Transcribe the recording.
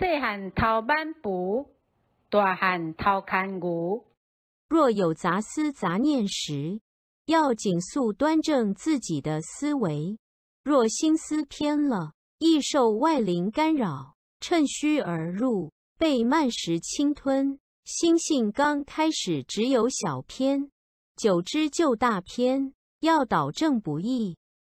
细汉偷板布，大汉偷看牛。若有杂思杂念时，要紧速端正自己的思维。若心思偏了，易受外灵干扰，趁虚而入，被慢时侵吞。心性刚开始只有小偏，久之就大偏，要导正不易。